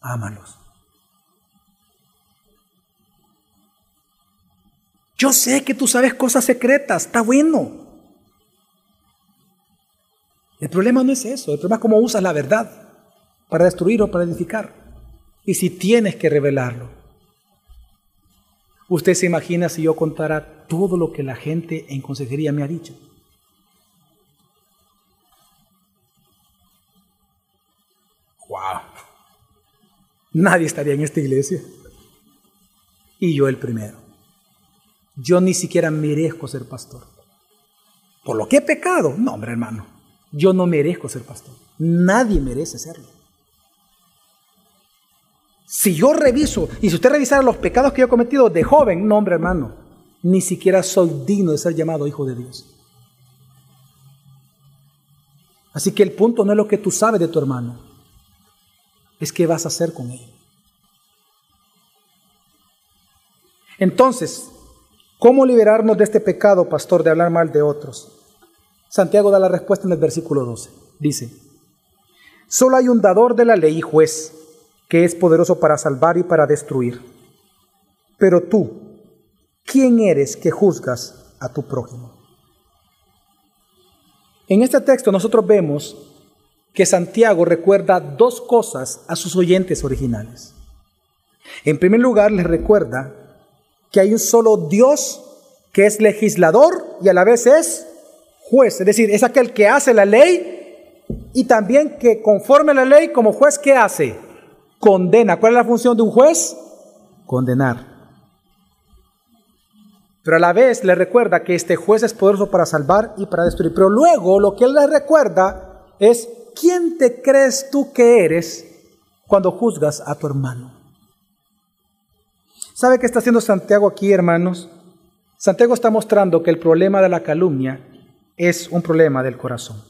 Ámalos. Yo sé que tú sabes cosas secretas, está bueno. El problema no es eso, el problema es cómo usas la verdad para destruir o para edificar. Y si tienes que revelarlo. Usted se imagina si yo contara todo lo que la gente en consejería me ha dicho. ¡Wow! Nadie estaría en esta iglesia. Y yo el primero. Yo ni siquiera merezco ser pastor. ¿Por lo que he pecado? No, hombre hermano. Yo no merezco ser pastor. Nadie merece serlo. Si yo reviso, y si usted revisara los pecados que yo he cometido de joven, no, hombre hermano, ni siquiera soy digno de ser llamado hijo de Dios. Así que el punto no es lo que tú sabes de tu hermano, es qué vas a hacer con él. Entonces, ¿Cómo liberarnos de este pecado, pastor, de hablar mal de otros? Santiago da la respuesta en el versículo 12. Dice, solo hay un dador de la ley y juez, que es poderoso para salvar y para destruir. Pero tú, ¿quién eres que juzgas a tu prójimo? En este texto nosotros vemos que Santiago recuerda dos cosas a sus oyentes originales. En primer lugar, les recuerda que hay un solo Dios que es legislador y a la vez es juez, es decir, es aquel que hace la ley y también que conforme a la ley como juez, ¿qué hace? Condena. ¿Cuál es la función de un juez? Condenar. Pero a la vez le recuerda que este juez es poderoso para salvar y para destruir. Pero luego lo que él le recuerda es, ¿quién te crees tú que eres cuando juzgas a tu hermano? ¿Sabe qué está haciendo Santiago aquí, hermanos? Santiago está mostrando que el problema de la calumnia es un problema del corazón.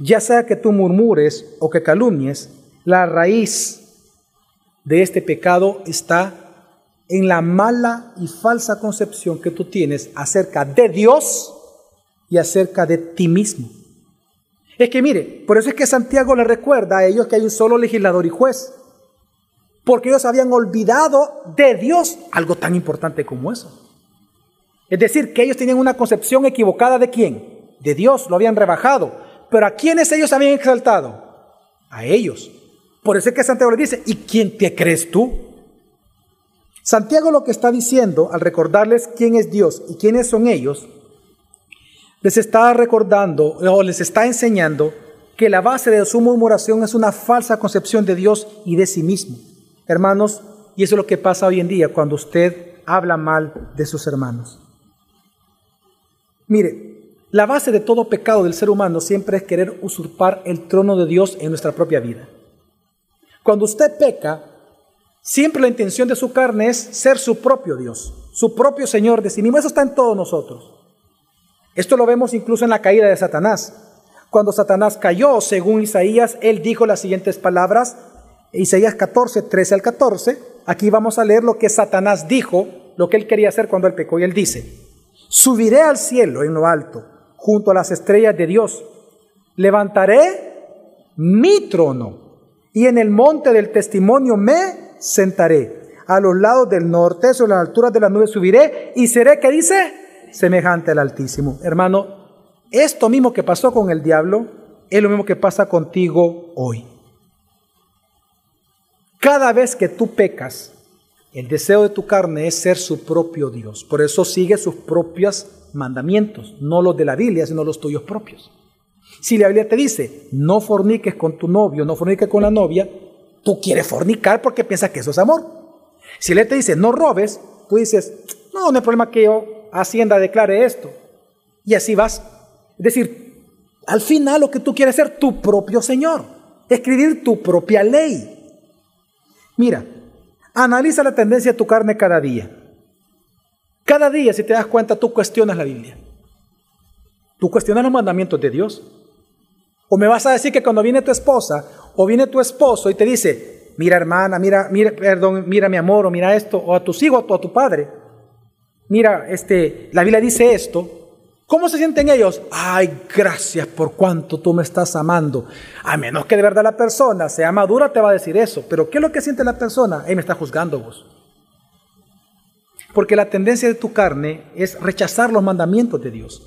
Ya sea que tú murmures o que calumnies, la raíz de este pecado está en la mala y falsa concepción que tú tienes acerca de Dios y acerca de ti mismo. Es que mire, por eso es que Santiago le recuerda a ellos que hay un solo legislador y juez porque ellos habían olvidado de Dios algo tan importante como eso. Es decir, que ellos tenían una concepción equivocada de quién? De Dios, lo habían rebajado. Pero ¿a quiénes ellos habían exaltado? A ellos. Por eso es que Santiago le dice, ¿y quién te crees tú? Santiago lo que está diciendo al recordarles quién es Dios y quiénes son ellos, les está recordando o les está enseñando que la base de su murmuración es una falsa concepción de Dios y de sí mismo. Hermanos, y eso es lo que pasa hoy en día cuando usted habla mal de sus hermanos. Mire, la base de todo pecado del ser humano siempre es querer usurpar el trono de Dios en nuestra propia vida. Cuando usted peca, siempre la intención de su carne es ser su propio Dios, su propio Señor de sí mismo. Eso está en todos nosotros. Esto lo vemos incluso en la caída de Satanás. Cuando Satanás cayó, según Isaías, él dijo las siguientes palabras, Isaías 14, 13 al 14, aquí vamos a leer lo que Satanás dijo, lo que él quería hacer cuando él pecó. Y él dice, subiré al cielo en lo alto, junto a las estrellas de Dios. Levantaré mi trono y en el monte del testimonio me sentaré. A los lados del norte, sobre las alturas de las nubes subiré y seré, ¿qué dice? Semejante al Altísimo. Hermano, esto mismo que pasó con el diablo es lo mismo que pasa contigo hoy. Cada vez que tú pecas, el deseo de tu carne es ser su propio Dios. Por eso sigue sus propios mandamientos, no los de la Biblia, sino los tuyos propios. Si la Biblia te dice, no forniques con tu novio, no forniques con la novia, tú quieres fornicar porque piensas que eso es amor. Si la Biblia te dice, no robes, tú dices, no, no hay problema que yo, Hacienda, declare esto. Y así vas. Es decir, al final lo que tú quieres ser tu propio Señor, escribir tu propia ley. Mira, analiza la tendencia de tu carne cada día. Cada día, si te das cuenta, tú cuestionas la Biblia. Tú cuestionas los mandamientos de Dios. O me vas a decir que cuando viene tu esposa o viene tu esposo y te dice, mira hermana, mira, mira, perdón, mira mi amor, o mira esto, o a tus hijos, o a tu padre, mira, este, la Biblia dice esto, ¿Cómo se sienten ellos? Ay, gracias por cuanto tú me estás amando. A menos que de verdad la persona sea madura, te va a decir eso. Pero ¿qué es lo que siente la persona? Él me está juzgando vos. Porque la tendencia de tu carne es rechazar los mandamientos de Dios.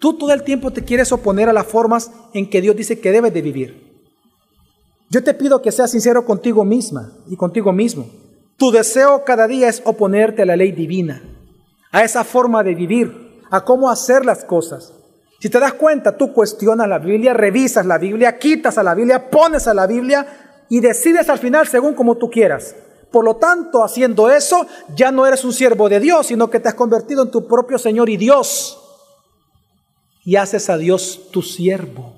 Tú todo el tiempo te quieres oponer a las formas en que Dios dice que debes de vivir. Yo te pido que seas sincero contigo misma y contigo mismo. Tu deseo cada día es oponerte a la ley divina, a esa forma de vivir a cómo hacer las cosas. Si te das cuenta, tú cuestionas la Biblia, revisas la Biblia, quitas a la Biblia, pones a la Biblia y decides al final según como tú quieras. Por lo tanto, haciendo eso, ya no eres un siervo de Dios, sino que te has convertido en tu propio Señor y Dios. Y haces a Dios tu siervo.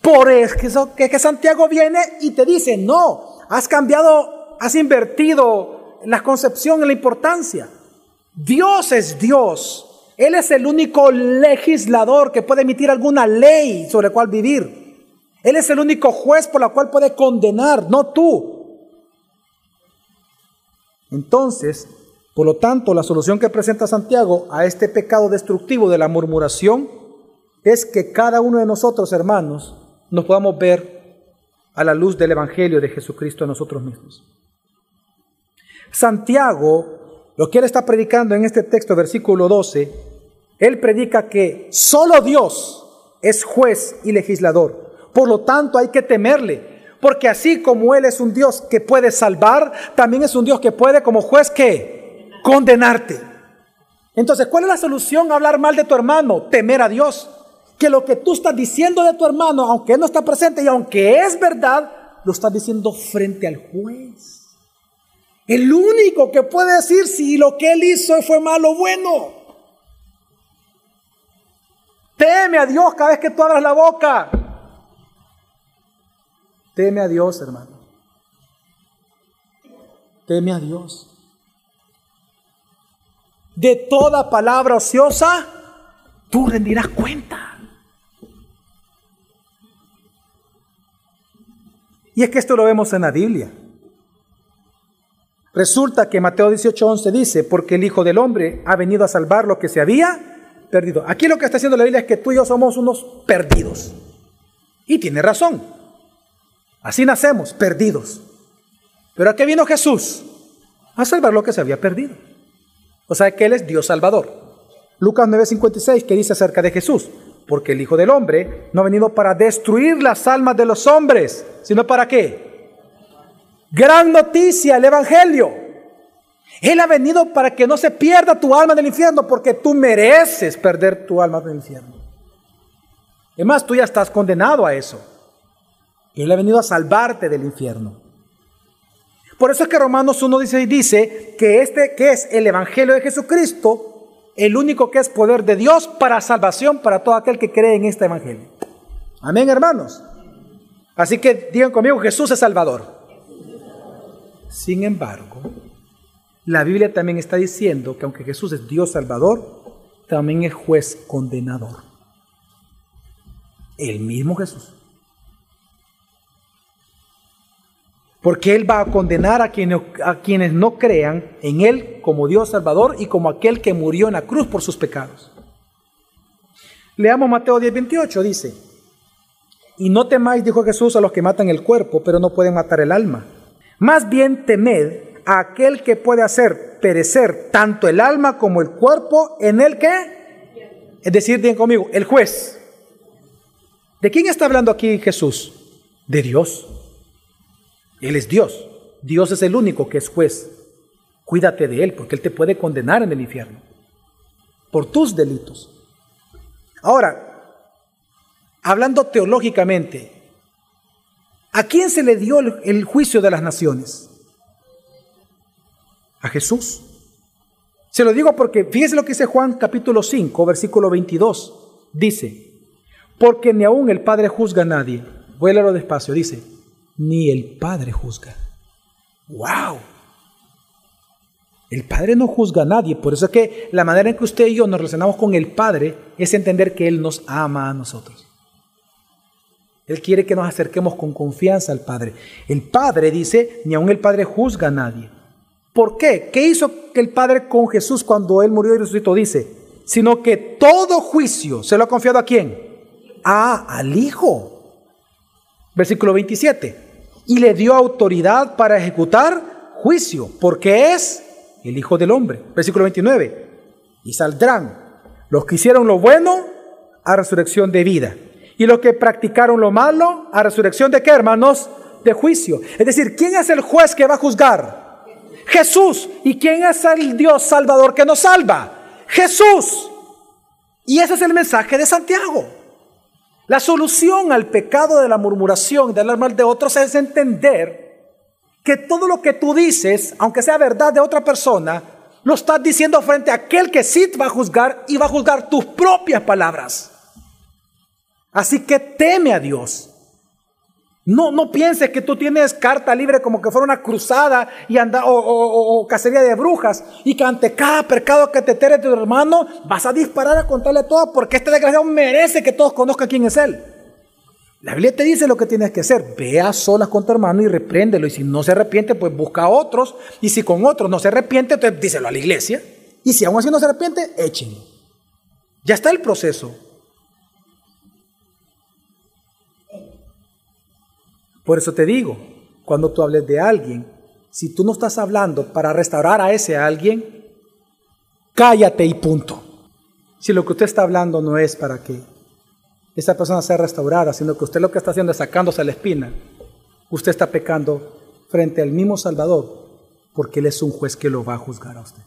Por eso que, que Santiago viene y te dice, no, has cambiado, has invertido la concepción en la importancia. Dios es Dios. Él es el único legislador que puede emitir alguna ley sobre la cual vivir. Él es el único juez por la cual puede condenar, no tú. Entonces, por lo tanto, la solución que presenta Santiago a este pecado destructivo de la murmuración es que cada uno de nosotros, hermanos, nos podamos ver a la luz del Evangelio de Jesucristo a nosotros mismos. Santiago, lo que él está predicando en este texto, versículo 12, él predica que solo Dios es juez y legislador. Por lo tanto, hay que temerle, porque así como Él es un Dios que puede salvar, también es un Dios que puede como juez que condenarte. Entonces, ¿cuál es la solución a hablar mal de tu hermano? Temer a Dios. Que lo que tú estás diciendo de tu hermano, aunque él no está presente y aunque es verdad, lo estás diciendo frente al juez. El único que puede decir si lo que él hizo fue malo o bueno. Teme a Dios cada vez que tú abras la boca. Teme a Dios, hermano. Teme a Dios. De toda palabra ociosa, tú rendirás cuenta. Y es que esto lo vemos en la Biblia. Resulta que Mateo 18:11 dice, porque el Hijo del Hombre ha venido a salvar lo que se había perdido. Aquí lo que está haciendo la Biblia es que tú y yo somos unos perdidos. Y tiene razón. Así nacemos, perdidos. Pero ¿a qué vino Jesús? A salvar lo que se había perdido. O sea que Él es Dios Salvador. Lucas 9:56 que dice acerca de Jesús, porque el Hijo del Hombre no ha venido para destruir las almas de los hombres, sino para qué? Gran noticia, el Evangelio. Él ha venido para que no se pierda tu alma del infierno, porque tú mereces perder tu alma del infierno. Es más, tú ya estás condenado a eso. Él ha venido a salvarte del infierno. Por eso es que Romanos 1 dice, dice que este que es el Evangelio de Jesucristo, el único que es poder de Dios para salvación para todo aquel que cree en este Evangelio. Amén, hermanos. Así que digan conmigo, Jesús es Salvador. Sin embargo, la Biblia también está diciendo que aunque Jesús es Dios Salvador, también es juez condenador. El mismo Jesús. Porque Él va a condenar a quienes, a quienes no crean en Él como Dios Salvador y como aquel que murió en la cruz por sus pecados. Leamos Mateo 10, 28, dice, y no temáis, dijo Jesús, a los que matan el cuerpo, pero no pueden matar el alma. Más bien temed aquel que puede hacer perecer tanto el alma como el cuerpo en el que, es decir, bien conmigo, el juez. ¿De quién está hablando aquí Jesús? De Dios. Él es Dios. Dios es el único que es juez. Cuídate de Él porque Él te puede condenar en el infierno por tus delitos. Ahora, hablando teológicamente, ¿A quién se le dio el, juicio de las naciones? A Jesús. Se lo digo porque fíjese lo que dice Juan capítulo 5, versículo 22. Dice, porque ni aún el Padre juzga a nadie. Voy a leerlo despacio. Dice, ni el Padre juzga. ¡Wow! El Padre no juzga a nadie. Por eso es que la manera en que usted y yo nos relacionamos con el Padre es entender que Él nos ama a nosotros. Él quiere que nos acerquemos con confianza al Padre. El Padre dice, ni aun el Padre juzga a nadie. ¿Por qué? ¿Qué hizo el Padre con Jesús cuando Él murió y resucitó? Dice, sino que todo juicio se lo ha confiado a quién? Ah, al Hijo. Versículo 27. Y le dio autoridad para ejecutar juicio, porque es el Hijo del Hombre. Versículo 29. Y saldrán los que hicieron lo bueno a resurrección de vida y los que practicaron lo malo a resurrección de qué, hermanos? De juicio. Es decir, ¿quién es el juez que va a juzgar? Jesús. ¿Y quién es el Dios salvador que nos salva? Jesús. Y ese es el mensaje de Santiago. La solución al pecado de la murmuración, de hablar mal de otros, es entender que todo lo que tú dices, aunque sea verdad de otra persona, lo estás diciendo frente a aquel que sí te va a juzgar y va a juzgar tus propias palabras. Así que teme a Dios. No, no pienses que tú tienes carta libre como que fuera una cruzada y anda, o, cacería de brujas y que ante cada pecado que te tere tu hermano vas a disparar a contarle todo porque este desgraciado merece que todos conozcan quién es él. La Biblia te dice lo que tienes que hacer. Ve a solas con tu hermano y repréndelo. Y si no se arrepiente, pues busca a otros. Y si con otros no se arrepiente, entonces díselo a la iglesia. Y si aún así no se arrepiente, échenlo. Ya está el proceso. Por eso te digo, cuando tú hables de alguien, si tú no estás hablando para restaurar a ese alguien, cállate y punto. Si lo que usted está hablando no es para que esa persona sea restaurada, sino que usted lo que está haciendo es sacándose la espina, usted está pecando frente al mismo Salvador, porque Él es un juez que lo va a juzgar a usted.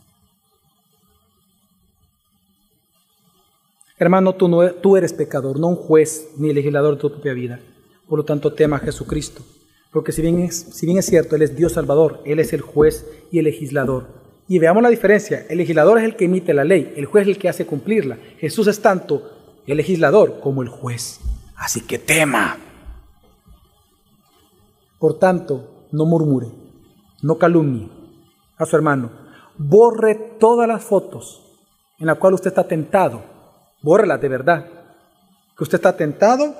Hermano, tú, no, eres pecador, no un juez ni legislador de tu propia vida. Por lo tanto, tema a Jesucristo. Porque si bien, es, si bien es cierto, Él es Dios Salvador, Él es el juez y el legislador. Y veamos la diferencia. El legislador es el que emite la ley, el juez es el que hace cumplirla. Jesús es tanto el legislador como el juez. Así que tema. Por tanto, no murmure, no calumnie a su hermano. Borre todas las fotos en las cuales usted está tentado. Bórrelas de verdad. Que usted está tentado,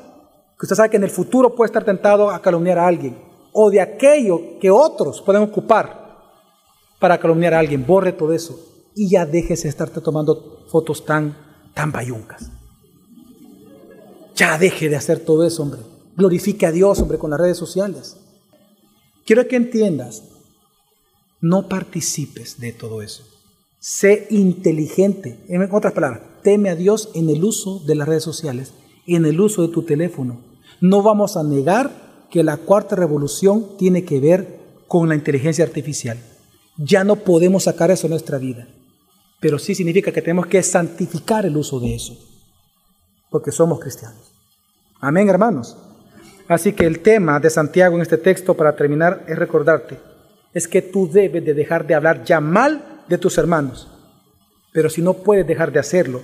que usted sabe que en el futuro puede estar tentado a calumniar a alguien. O de aquello que otros pueden ocupar para calumniar a alguien. Borre todo eso. Y ya déjese de estar tomando fotos tan, tan bayuncas. Ya deje de hacer todo eso, hombre. Glorifique a Dios, hombre, con las redes sociales. Quiero que entiendas, no participes de todo eso. Sé inteligente. En otras palabras, teme a Dios en el uso de las redes sociales, en el uso de tu teléfono. No vamos a negar que la cuarta revolución tiene que ver con la inteligencia artificial. Ya no podemos sacar eso de nuestra vida. Pero sí significa que tenemos que santificar el uso de eso. Porque somos cristianos. Amén, hermanos. Así que el tema de Santiago en este texto, para terminar, es recordarte, es que tú debes de dejar de hablar ya mal de tus hermanos. Pero si no puedes dejar de hacerlo,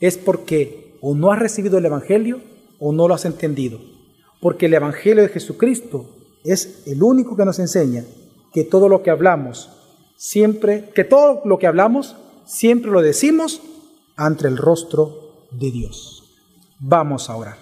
es porque o no has recibido el Evangelio o no lo has entendido. Porque el Evangelio de Jesucristo es el único que nos enseña que todo lo que hablamos, siempre, que todo lo que hablamos, siempre lo decimos ante el rostro de Dios. Vamos a orar.